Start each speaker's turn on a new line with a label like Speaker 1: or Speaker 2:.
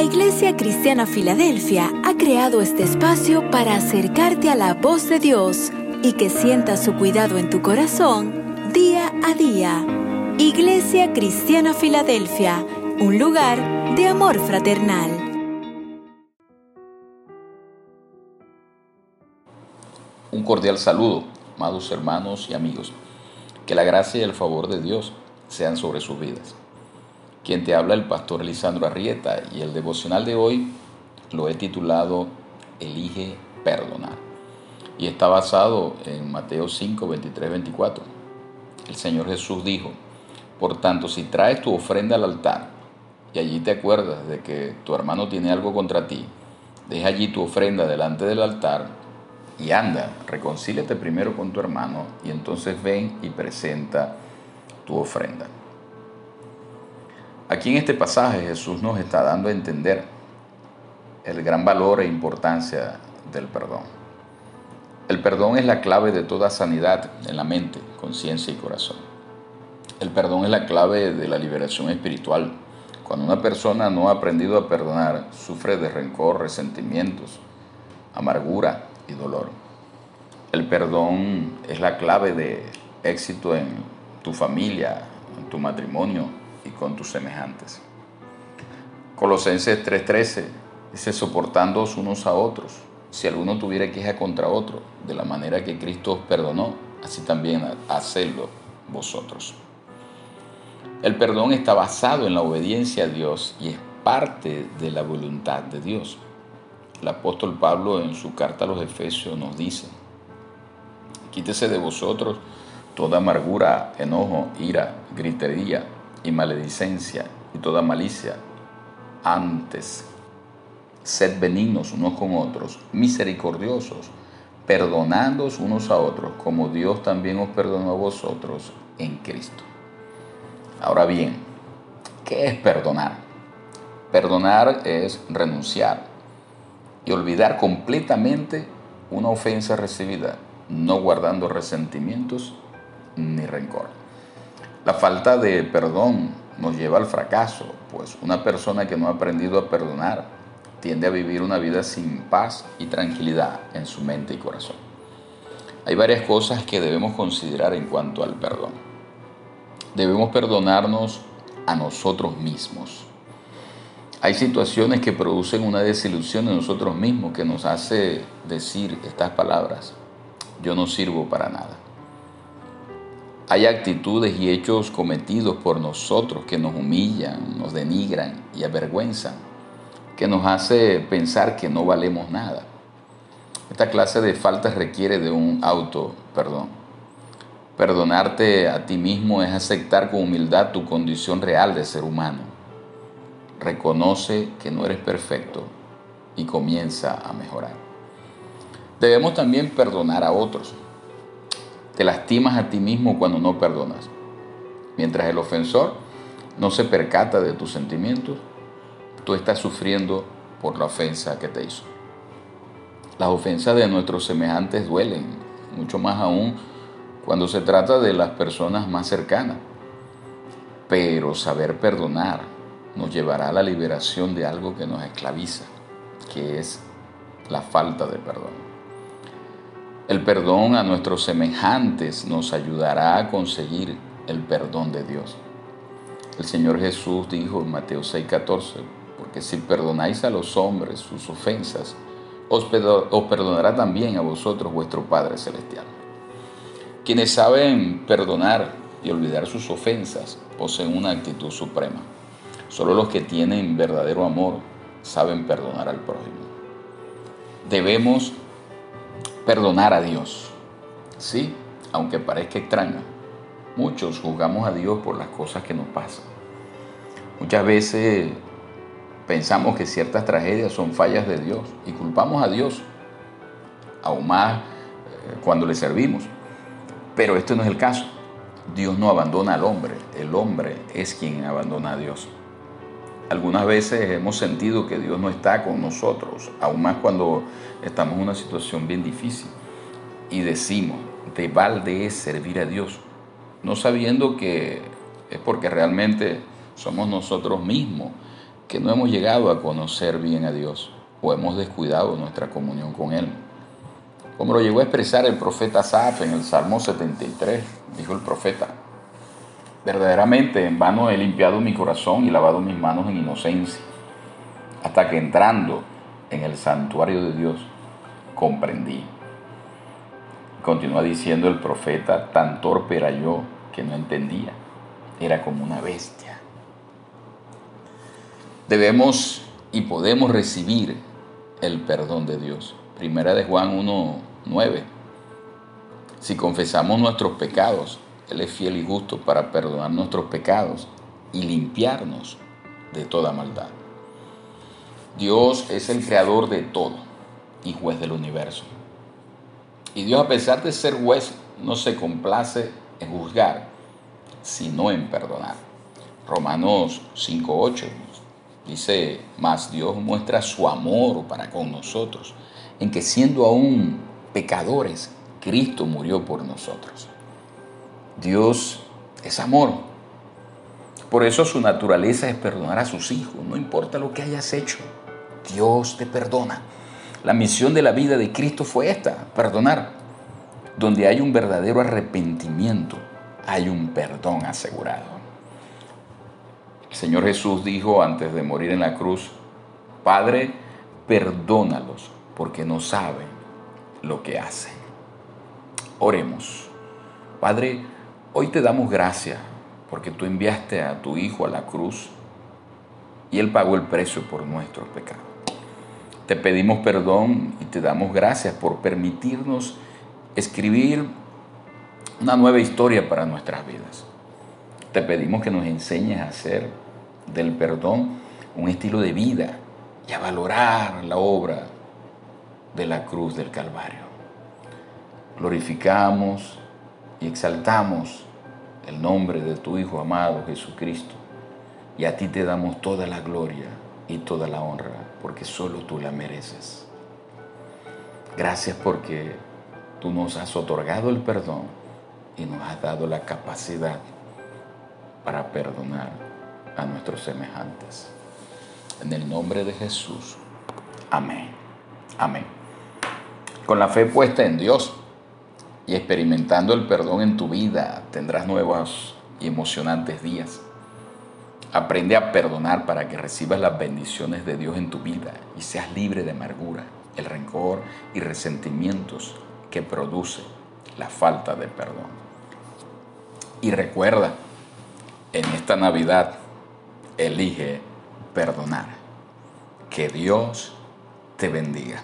Speaker 1: La Iglesia Cristiana Filadelfia ha creado este espacio para acercarte a la voz de Dios y que sientas su cuidado en tu corazón día a día. Iglesia Cristiana Filadelfia, un lugar de amor fraternal.
Speaker 2: Un cordial saludo, amados hermanos y amigos. Que la gracia y el favor de Dios sean sobre sus vidas. Quien te habla el pastor Lisandro Arrieta y el devocional de hoy lo he titulado Elige perdonar. Y está basado en Mateo 5, 23, 24. El Señor Jesús dijo, por tanto, si traes tu ofrenda al altar y allí te acuerdas de que tu hermano tiene algo contra ti, deja allí tu ofrenda delante del altar y anda, reconcíliate primero con tu hermano y entonces ven y presenta tu ofrenda. Aquí en este pasaje Jesús nos está dando a entender el gran valor e importancia del perdón. El perdón es la clave de toda sanidad en la mente, conciencia y corazón. El perdón es la clave de la liberación espiritual. Cuando una persona no ha aprendido a perdonar, sufre de rencor, resentimientos, amargura y dolor. El perdón es la clave de éxito en tu familia, en tu matrimonio, y con tus semejantes. Colosenses 3:13 dice, soportándoos unos a otros, si alguno tuviera queja contra otro, de la manera que Cristo os perdonó, así también hacedlo vosotros. El perdón está basado en la obediencia a Dios y es parte de la voluntad de Dios. El apóstol Pablo en su carta a los Efesios nos dice, quítese de vosotros toda amargura, enojo, ira, gritería y maledicencia y toda malicia. Antes, sed benignos unos con otros, misericordiosos, perdonándoos unos a otros, como Dios también os perdonó a vosotros en Cristo. Ahora bien, ¿qué es perdonar? Perdonar es renunciar y olvidar completamente una ofensa recibida, no guardando resentimientos ni rencor. La falta de perdón nos lleva al fracaso, pues una persona que no ha aprendido a perdonar tiende a vivir una vida sin paz y tranquilidad en su mente y corazón. Hay varias cosas que debemos considerar en cuanto al perdón. Debemos perdonarnos a nosotros mismos. Hay situaciones que producen una desilusión en nosotros mismos que nos hace decir estas palabras, yo no sirvo para nada. Hay actitudes y hechos cometidos por nosotros que nos humillan, nos denigran y avergüenzan, que nos hace pensar que no valemos nada. Esta clase de faltas requiere de un auto perdón. Perdonarte a ti mismo es aceptar con humildad tu condición real de ser humano. Reconoce que no eres perfecto y comienza a mejorar. Debemos también perdonar a otros. Te lastimas a ti mismo cuando no perdonas. Mientras el ofensor no se percata de tus sentimientos, tú estás sufriendo por la ofensa que te hizo. Las ofensas de nuestros semejantes duelen, mucho más aún cuando se trata de las personas más cercanas. Pero saber perdonar nos llevará a la liberación de algo que nos esclaviza, que es la falta de perdón. El perdón a nuestros semejantes nos ayudará a conseguir el perdón de Dios. El Señor Jesús dijo en Mateo 6:14, porque si perdonáis a los hombres sus ofensas, os, perdonará también a vosotros vuestro Padre Celestial. Quienes saben perdonar y olvidar sus ofensas poseen una actitud suprema. Solo los que tienen verdadero amor saben perdonar al prójimo. Debemos perdonar a Dios. Sí, aunque parezca extraño, muchos juzgamos a Dios por las cosas que nos pasan. Muchas veces pensamos que ciertas tragedias son fallas de Dios y culpamos a Dios, aún más eh, cuando le servimos. Pero esto no es el caso. Dios no abandona al hombre, el hombre es quien abandona a Dios. Algunas veces hemos sentido que Dios no está con nosotros, aún más cuando estamos en una situación bien difícil. Y decimos, de balde es servir a Dios, no sabiendo que es porque realmente somos nosotros mismos que no hemos llegado a conocer bien a Dios o hemos descuidado nuestra comunión con Él. Como lo llegó a expresar el profeta Asaf en el Salmo 73, dijo el profeta, verdaderamente en vano he limpiado mi corazón y lavado mis manos en inocencia, hasta que entrando en el santuario de Dios comprendí. Continúa diciendo el profeta, tan torpe era yo que no entendía, era como una bestia. Debemos y podemos recibir el perdón de Dios. Primera de Juan 1.9. Si confesamos nuestros pecados, Él es fiel y justo para perdonar nuestros pecados y limpiarnos de toda maldad. Dios es el creador de todo y juez del universo. Y Dios, a pesar de ser juez, no se complace en juzgar, sino en perdonar. Romanos 5.8 dice, más Dios muestra su amor para con nosotros, en que siendo aún pecadores, Cristo murió por nosotros. Dios es amor. Por eso su naturaleza es perdonar a sus hijos, no importa lo que hayas hecho. Dios te perdona. La misión de la vida de Cristo fue esta, perdonar. Donde hay un verdadero arrepentimiento, hay un perdón asegurado. El Señor Jesús dijo antes de morir en la cruz, Padre, perdónalos porque no saben lo que hacen. Oremos. Padre, hoy te damos gracias porque tú enviaste a tu Hijo a la cruz y Él pagó el precio por nuestros pecados. Te pedimos perdón y te damos gracias por permitirnos escribir una nueva historia para nuestras vidas. Te pedimos que nos enseñes a hacer del perdón un estilo de vida y a valorar la obra de la cruz del Calvario. Glorificamos y exaltamos el nombre de tu Hijo amado Jesucristo y a ti te damos toda la gloria y toda la honra, porque solo tú la mereces. Gracias porque tú nos has otorgado el perdón y nos has dado la capacidad para perdonar a nuestros semejantes. En el nombre de Jesús. Amén. Amén. Con la fe puesta en Dios y experimentando el perdón en tu vida, tendrás nuevos y emocionantes días. Aprende a perdonar para que recibas las bendiciones de Dios en tu vida y seas libre de amargura, el rencor y resentimientos que produce la falta de perdón. Y recuerda, en esta Navidad, elige perdonar. Que Dios te bendiga.